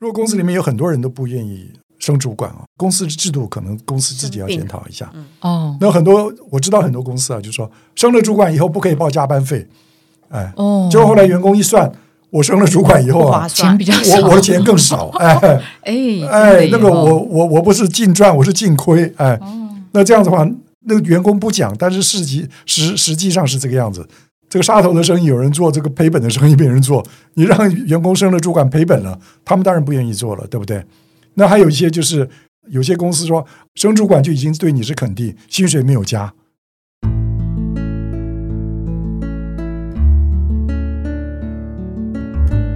如果公司里面有很多人都不愿意升主管啊，公司的制度可能公司自己要检讨一下。哦。那很多我知道很多公司啊，就说升了主管以后不可以报加班费，哎，哦，结果后来员工一算，我升了主管以后啊，钱比较少，我我的 钱更少，哎。哎哎，那个我我我不是净赚，我是净亏，哎，哦。那这样子的话，那个员工不讲，但是实际实实际上是这个样子。这个杀头的生意有人做，这个赔本的生意没人做。你让员工升了主管 赔本了，他们当然不愿意做了，对不对？那还有一些就是有些公司说升主管就已经对你是肯定，薪水没有加。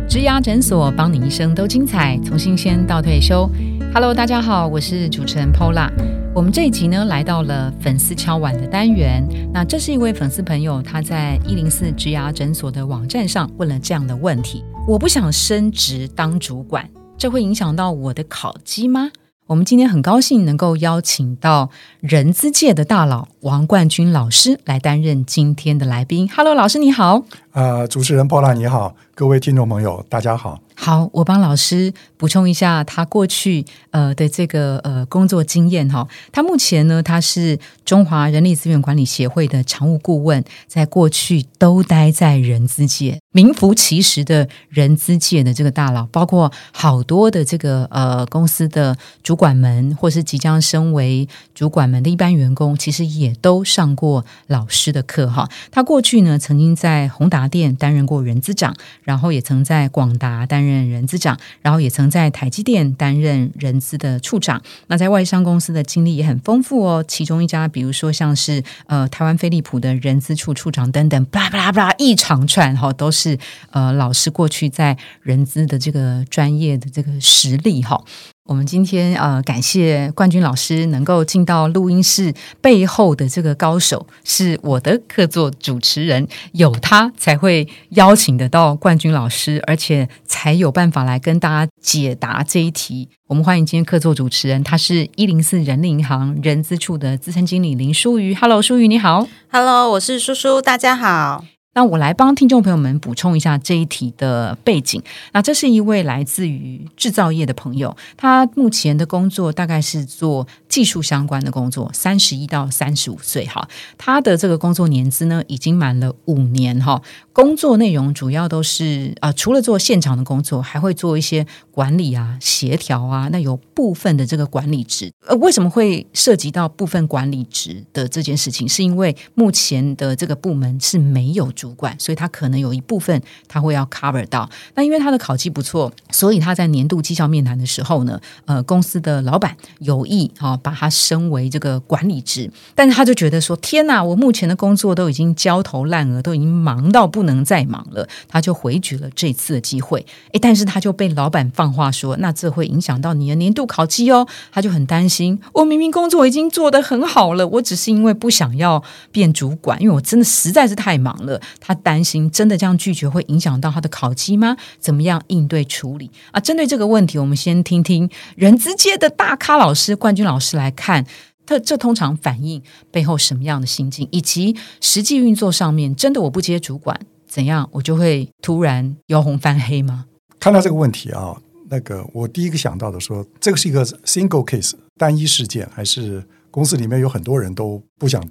植牙诊所，帮你一生都精彩，从新鲜到退休。Hello，大家好，我是主持人 Pola。我们这一集呢，来到了粉丝敲碗的单元。那这是一位粉丝朋友，他在一零四植牙诊所的网站上问了这样的问题：我不想升职当主管，这会影响到我的考绩吗？我们今天很高兴能够邀请到人资界的大佬王冠军老师来担任今天的来宾。Hello，老师你好。啊、主持人波拉你好，各位听众朋友大家好。好，我帮老师补充一下他过去呃的这个呃工作经验哈。他目前呢，他是中华人力资源管理协会的常务顾问，在过去都待在人资界，名副其实的人资界的这个大佬，包括好多的这个呃公司的主管们，或是即将升为主管们的一般员工，其实也都上过老师的课哈。他过去呢，曾经在宏达店担任过人资长，然后也曾在广达担任人资长，然后也曾在台积电担任人资的处长。那在外商公司的经历也很丰富哦，其中一家比如说像是呃台湾飞利浦的人资处处长等等，巴拉巴拉巴拉一长串哈、都是呃老师过去在人资的这个专业的这个实力哈、我们今天呃，感谢冠军老师能够进到录音室背后的这个高手是我的客座主持人，有他才会邀请得到冠军老师，而且才有办法来跟大家解答这一题。我们欢迎今天客座主持人，他是一零四人力银行人资处的资深经理林淑瑜。Hello，淑瑜你好。Hello，我是叔叔，大家好。那我来帮听众朋友们补充一下这一题的背景。那这是一位来自于制造业的朋友，他目前的工作大概是做技术相关的工作，三十一到三十五岁哈。他的这个工作年资呢，已经满了五年哈。工作内容主要都是啊、除了做现场的工作，还会做一些管理啊、协调啊。那有部分的这个管理职，呃，为什么会涉及到部分管理职的这件事情？是因为目前的这个部门是没有主管，所以他可能有一部分他会要 cover 到。那因为他的考绩不错，所以他在年度绩效面谈的时候呢，呃，公司的老板有意哈、哦、把他升为这个管理职，但是他就觉得说，天哪，我目前的工作都已经焦头烂额，都已经忙到不能再忙了，他就回绝了这次的机会。诶，但是他就被老板放话说，那这会影响到你的年度考绩哦，他就很担心，我明明工作已经做得很好了，我只是因为不想要变主管，因为我真的实在是太忙了。他担心真的这样拒绝会影响到他的考绩吗？怎么样应对处理啊？针对这个问题，我们先听听人资界的大咖老师冠军老师来看。他这通常反映背后什么样的心境，以及实际运作上面，真的我不接主管，怎样我就会突然由红翻黑吗？看到这个问题啊，那个我第一个想到的说，这个是一个 single case 单一事件，还是公司里面有很多人都不想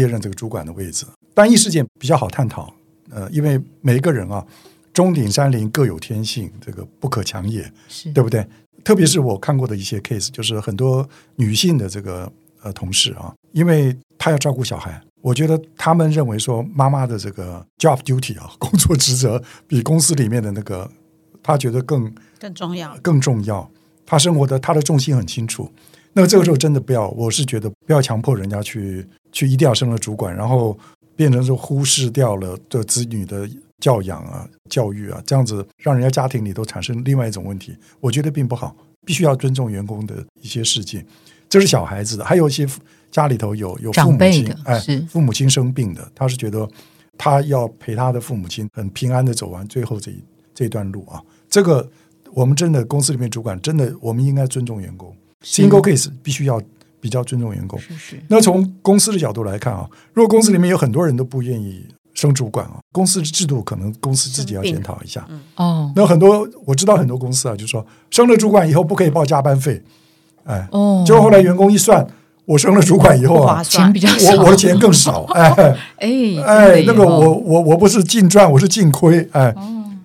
接任这个主管的位置？单一事件比较好探讨，呃，因为每一个人啊，钟鼎山林各有天性，这个不可强也，对不对？特别是我看过的一些 case，就是很多女性的这个呃同事啊，因为她要照顾小孩，我觉得他们认为说妈妈的这个 job duty 啊，工作职责比公司里面的那个，她觉得更更重要，更重要。她生活的她的重心很清楚。那么这个时候真的不要，我是觉得不要强迫人家去去一定要升了主管，然后变成是忽视掉了这子女的教养啊、教育啊，这样子让人家家庭里头产生另外一种问题，我觉得并不好。必须要尊重员工的一些事情，这是小孩子的，还有一些家里头有有父母亲哎，父母亲生病的，他是觉得他要陪他的父母亲很平安的走完最后这一这一段路啊。这个我们真的公司里面主管真的，我们应该尊重员工是，single case 必须要比较尊重员工。是是。那从公司的角度来看啊，如果公司里面有很多人都不愿意升主管啊，公司制度可能公司自己要检讨一下。哦。那很多我知道很多公司啊，就说升了主管以后不可以报加班费，哎，哦，结果后来员工一算，我升了主管以后啊钱比较少，我我的钱更少，哎。哎哎，那个哦我我我不是净赚，我是净亏，哎，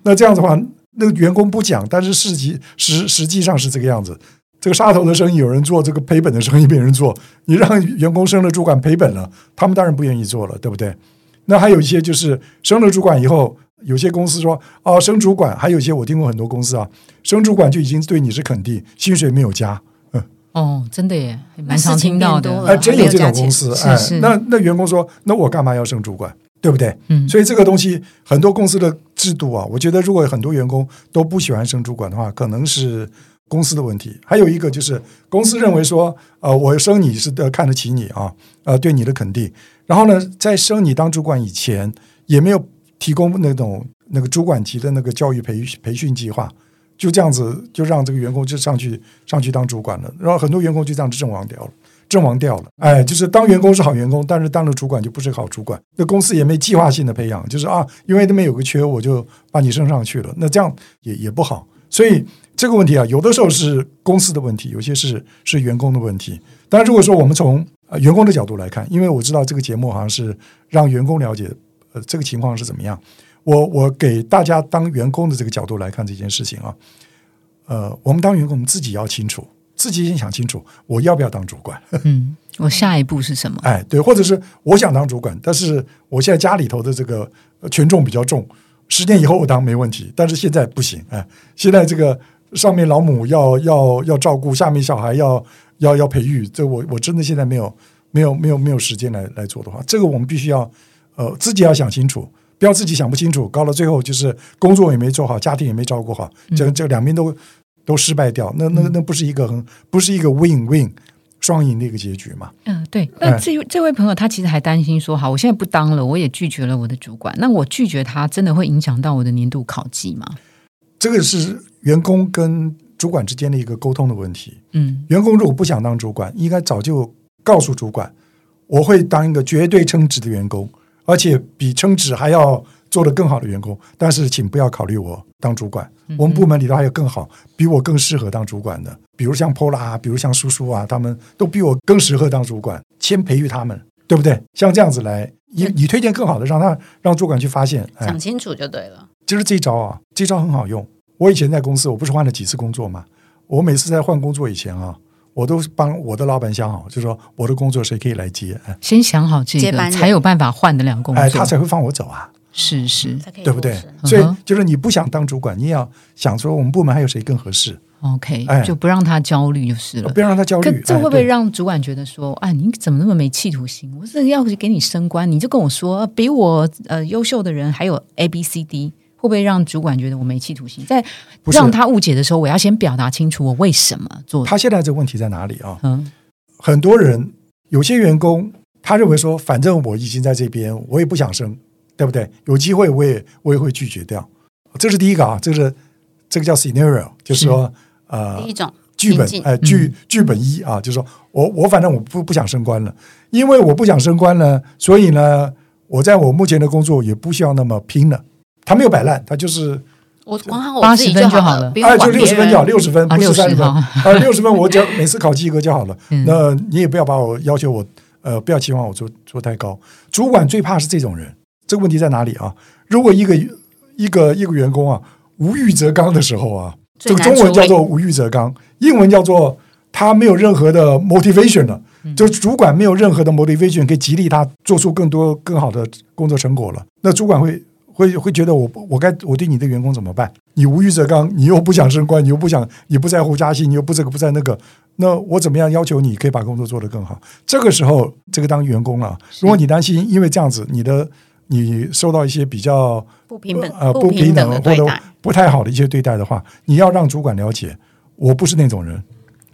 那这样子的话，那个员工不讲，但是实际实实际上是这个样子。这个杀头的生意有人做，这个赔本的生意没人做。你让员工升了主管赔本了，他们当然不愿意做了，对不对？那还有一些就是升了主管以后，有些公司说哦升主管，还有一些我听过很多公司啊，升主管就已经对你是肯定，薪水没有加，哦，真的耶，蛮事情常听到的哎，真有这种公司，哎那那员工说，那我干嘛要升主管，对不对？嗯所以这个东西，很多公司的制度啊，我觉得如果很多员工都不喜欢升主管的话，可能是公司的问题。还有一个就是公司认为说，呃，我升你是的看得起你啊，呃，对你的肯定。然后呢，在升你当主管以前，也没有提供那种那个主管级的那个教育培培训计划。就这样子，就让这个员工就上去上去当主管了，然后很多员工就这样子阵亡掉了，阵亡掉了。哎，就是当员工是好员工，但是当了主管就不是好主管。那公司也没计划性的培养，就是啊，因为那边有个缺，我就把你升上去了，那这样也也不好。所以这个问题啊，有的时候是公司的问题，有些是是员工的问题。当然，如果说我们从呃员工的角度来看，因为我知道这个节目好像是让员工了解呃这个情况是怎么样。我我给大家当员工的这个角度来看这件事情啊，呃，我们当员工，我们自己要清楚，自己先想清楚，我要不要当主管？嗯，我下一步是什么？哎，对，或者是我想当主管，但是我现在家里头的这个呃权重比较重，十年以后我当没问题，但是现在不行，哎，现在这个上面老母要要要照顾，下面小孩要要要培育，这我我真的现在没有没有没有没有时间来来做的话，这个我们必须要呃自己要想清楚。不要自己想不清楚，搞到最后就是工作也没做好，家庭也没照顾好，这这两边都都失败掉，那那那不是一个很不是一个 win win 双赢的一个结局嘛？嗯，对。哎那这这位朋友他其实还担心说，好，我现在不当了，我也拒绝了我的主管，那我拒绝他，真的会影响到我的年度考绩吗？这个是员工跟主管之间的一个沟通的问题。嗯员工如果不想当主管，应该早就告诉主管，我会当一个绝对称职的员工，而且比称职还要做得更好的员工。但是，请不要考虑我当主管。我们部门里头还有更好、比我更适合当主管的，比如像 Pola 啊，比如像叔叔啊，他们都比我更适合当主管。先培育他们，对不对？像这样子来，你你推荐更好的，让他让主管去发现。哎讲，清楚就对了。就是这一招啊，这招很好用。我以前在公司，我不是换了几次工作嘛？我每次在换工作以前啊，我都帮我的老板想好，就说我的工作谁可以来接，哎先想好这个，接班才有办法换得了工作。哎，他才会放我走啊，是是对不对？所以就是你不想当主管，你也要想说我们部门还有谁更合适，OK，、哎就不让他焦虑就是了不。要让他焦可虑。这会不会让主管觉得说，啊，你怎么那么没企图心？我这个要给你升官，你就跟我说，呃比我呃优秀的人还有 A、B、C、D，会不会让主管觉得我没企图心？在让他误解的时候，我要先表达清楚我为什么做。他现在这个问题在哪里啊？嗯很多人有些员工他认为说，反正我已经在这边，我也不想升，对不对？有机会我也我也会拒绝掉。这是第一个啊，这是这个叫 scenario，就是说呃第一种剧本哎剧剧本一啊，就是说我我反正我不不想升官了，因为我不想升官了，所以呢，我在我目前的工作也不需要那么拼了。他没有摆烂，他就是我管好我自己80分就好好了哎，就六十分就好，人。六十分啊不是三十60分 啊，六十分我只要每次考及格就好了。嗯那你也不要把我要求我呃，不要期望我做做太高。主管最怕是这种人，这个问题在哪里啊？如果一个一个一个员工啊无欲则刚的时候啊，这个中文叫做无欲则刚，英文叫做他没有任何的 motivation 了，就是主管没有任何的 motivation 可以激励他做出更多更好的工作成果了。那主管会会会觉得我我该我对你的员工怎么办？你无欲则刚，你又不想升官，你又不想你不在乎加薪，你又不这个不在那个，那我怎么样要求你可以把工作做得更好？这个时候，这个当员工了，如果你担心因为这样子你的你受到一些比较不平等、呃不平等或者，不太好的一些对待的话，你要让主管了解，我不是那种人，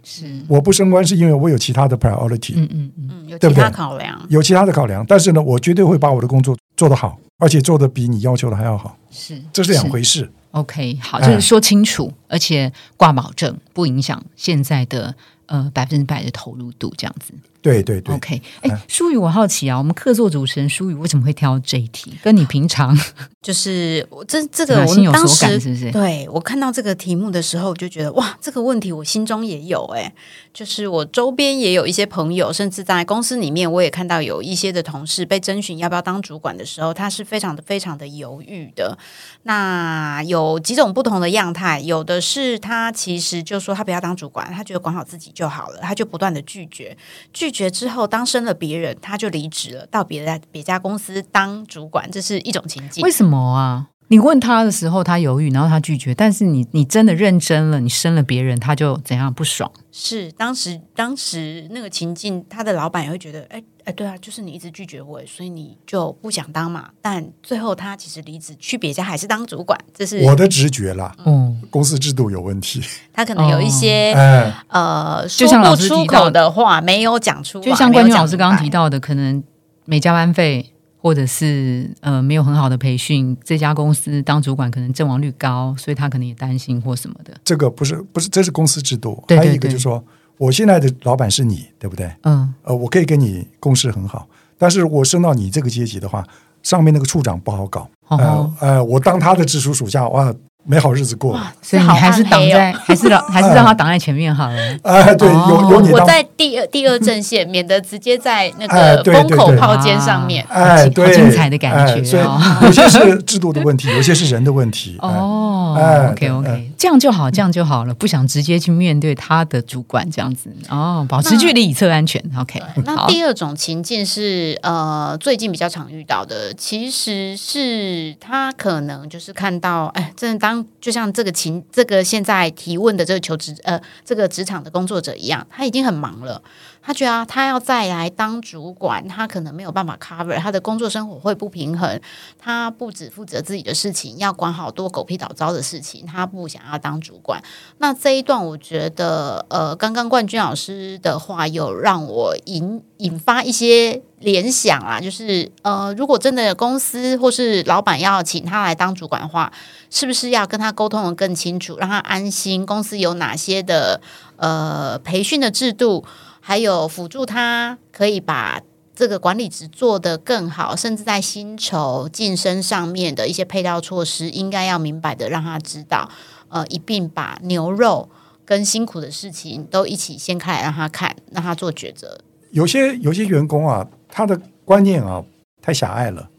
是我不升官是因为我有其他的 priority，、嗯嗯嗯，嗯，有其他考量。有其他的考量，但是呢，我绝对会把我的工作做得好，而且做得比你要求的还要好，是这是两回事。OK，好，哎就是说清楚，而且挂保证，不影响现在的呃百分之百的投入度，这样子。对对对。OK，哎，舒宇，我好奇啊，我们客座主持人舒宇为什么会挑这一题？跟你平常 就是我这这个，我啊心有当所感，时是不是？对我看到这个题目的时候，我就觉得哇，这个问题我心中也有哎、就是我周边也有一些朋友，甚至在公司里面，我也看到有一些的同事被征询要不要当主管的时候，他是非常的非常的犹豫的。那有几种不同的样态，有的是他其实就说他不要当主管，他觉得管好自己就好了，他就不断的拒绝，拒拒绝之后当生了别人，他就离职了，到别的别家公司当主管，这是一种情景为。什么啊？你问他的时候，他犹豫，然后他拒绝，但是你你真的认真了，你生了别人，他就怎样不爽？是当时当时那个情境，他的老板也会觉得，哎哎，对啊，就是你一直拒绝我，所以你就不想当嘛。但最后他其实离职去别家还是当主管，这是我的直觉啦，嗯，公司制度有问题。他可能有一些、哎，呃就像说不出口的话没有讲出来，就像没有讲冠军老师刚刚提到的，可能没加班费，或者是呃没有很好的培训，这家公司当主管可能阵亡率高，所以他可能也担心或什么的。这个不是不是，这是公司制度。对对还有一个就是说，我现在的老板是你，对不对？嗯，呃，我可以跟你共事很好，但是我升到你这个阶级的话，上面那个处长不好搞。哦呃呃，我当他的直属属下，哇，没好日子过。所以你好还是挡在，还是让 还是让他挡在前面好了。哎，对，有有你，我在第二第二阵线，免得直接在那哎个风口炮尖上面。哎，好对，精彩的感觉哎所以哦 有些是制度的问题，有些是人的问题。哎哦哎，OK OK，这样就好，这样就好了，不想直接去面对他的主管这样子哦，保持距离以测安全。OK，那，第二种情境是呃，最近比较常遇到的，其实是他可能就是看到，哎，真的当当就像这个情这个现在提问的这个求职呃这个职场的工作者一样，他已经很忙了，他觉得、他要再来当主管，他可能没有办法 cover 他的工作生活会不平衡，他不只负责自己的事情，要管好多狗屁倒糟的事情，他不想要当主管。那这一段，我觉得，呃，刚刚冠军老师的话有让我引引发一些联想啊，就是呃，如果真的公司或是老板要请他来当主管的话，是不是要跟他沟通的更清楚，让他安心？公司有哪些的呃培训的制度，还有辅助他可以把。这个管理职做得更好，甚至在薪酬晋升上面的一些配套措施，应该要明白的让他知道，呃，一并把牛肉跟辛苦的事情都一起掀开来让他看，让他做抉择。有些有些员工啊，他的观念啊太狭隘了，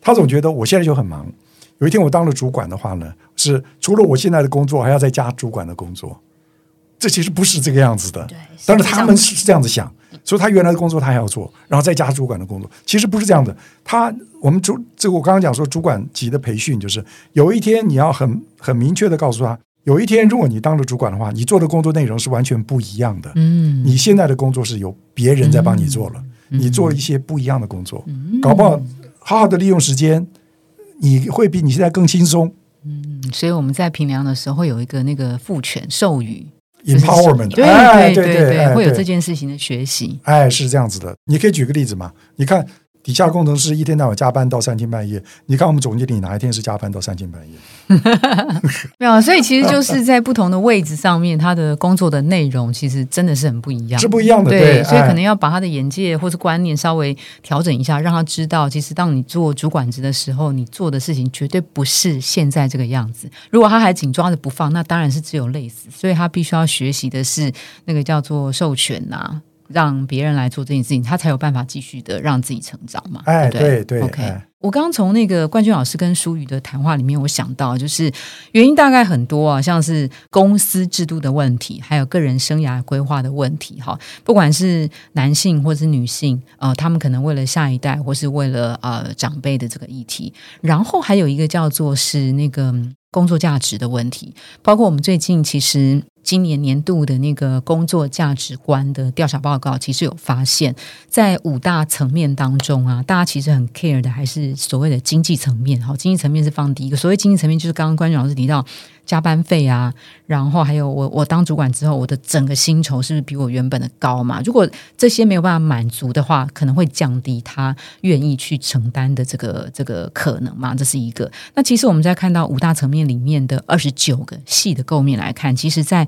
他总觉得我现在就很忙，有一天我当了主管的话呢，是除了我现在的工作，还要再加主管的工作。这其实不是这个样子的，对但是他们是这样子。想，所以他原来的工作他还要做，然后再加主管的工作，其实不是这样的。他我们主这个我刚刚讲说主管级的培训，就是有一天你要很很明确的告诉他，有一天如果你当了主管的话，你做的工作内容是完全不一样的。嗯，你现在的工作是有别人在帮你做了，你做了一些不一样的工作，搞不好好好的利用时间，你会比你现在更轻松。嗯所以我们在平凉的时候会有一个那个赋权授予就是 empowerment，对哎，对对对，会有哎这件事情的学习。哎，是这样子的。你可以举个例子嘛？你看底下工程师一天到晚加班到三更半夜，你看我们总经理哪一天是加班到三更半夜？没有，所以其实就是在不同的位置上面，他的工作的内容其实真的是很不一样，是不一样的对，所以可能要把他的眼界或是观念稍微调整一下，让他知道，其实当你做主管职的时候，你做的事情绝对不是现在这个样子。如果他还紧抓着不放，那当然是只有累死。所以他必须要学习的是那个叫做授权呐、让别人来做这件事情，他才有办法继续的让自己成长嘛。哎，对不对对 OK，、哎我刚刚从那个冠军老师跟舒宇的谈话里面，我想到就是原因大概很多啊，像是公司制度的问题，还有个人生涯规划的问题。哈，不管是男性或是女性，呃，他们可能为了下一代或是为了呃长辈的这个议题，然后还有一个叫做是那个嗯工作价值的问题，包括我们最近其实。今年年度的那个工作价值观的调查报告，其实有发现，在五大层面当中啊，大家其实很 care 的还是所谓的经济层面。好，经济层面是放第一个。所谓经济层面，就是刚刚关军老师提到加班费啊，然后还有我我当主管之后，我的整个薪酬是不是比我原本的高嘛？如果这些没有办法满足的话，可能会降低他愿意去承担的这个这个可能嘛？这是一个。那其实我们在看到五大层面里面的二十九个细的构面来看，其实在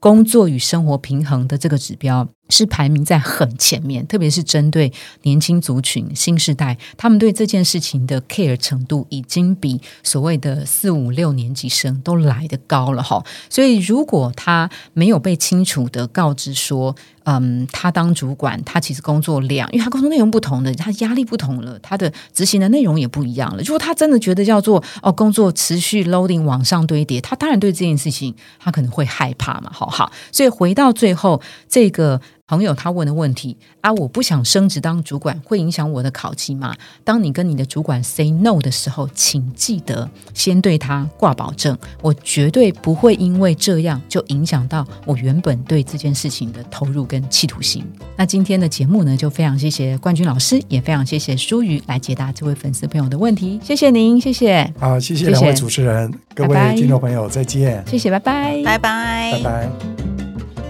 工作与生活平衡的这个指标，是排名在很前面，特别是针对年轻族群、新时代，他们对这件事情的 care 程度已经比所谓的四五六年级生都来得高了哈。所以，如果他没有被清楚的告知说，嗯，他当主管，他其实工作量，因为他工作内容不同的，他压力不同了，他的执行的内容也不一样了。如果他真的觉得叫做哦，工作持续 loading 往上堆叠，他当然对这件事情他可能会害怕嘛。好好，所以回到最后这个。朋友他问的问题啊，我不想升职当主管，会影响我的考绩吗？当你跟你的主管 say no 的时候，请记得先对他挂保证，我绝对不会因为这样就影响到我原本对这件事情的投入跟企图心。那今天的节目呢，就非常谢谢冠军老师，也非常谢谢舒瑜来解答这位粉丝朋友的问题。谢谢您，谢谢。好，谢谢两位主持人，各位听众朋友，再见。谢谢，拜拜，拜拜，拜拜。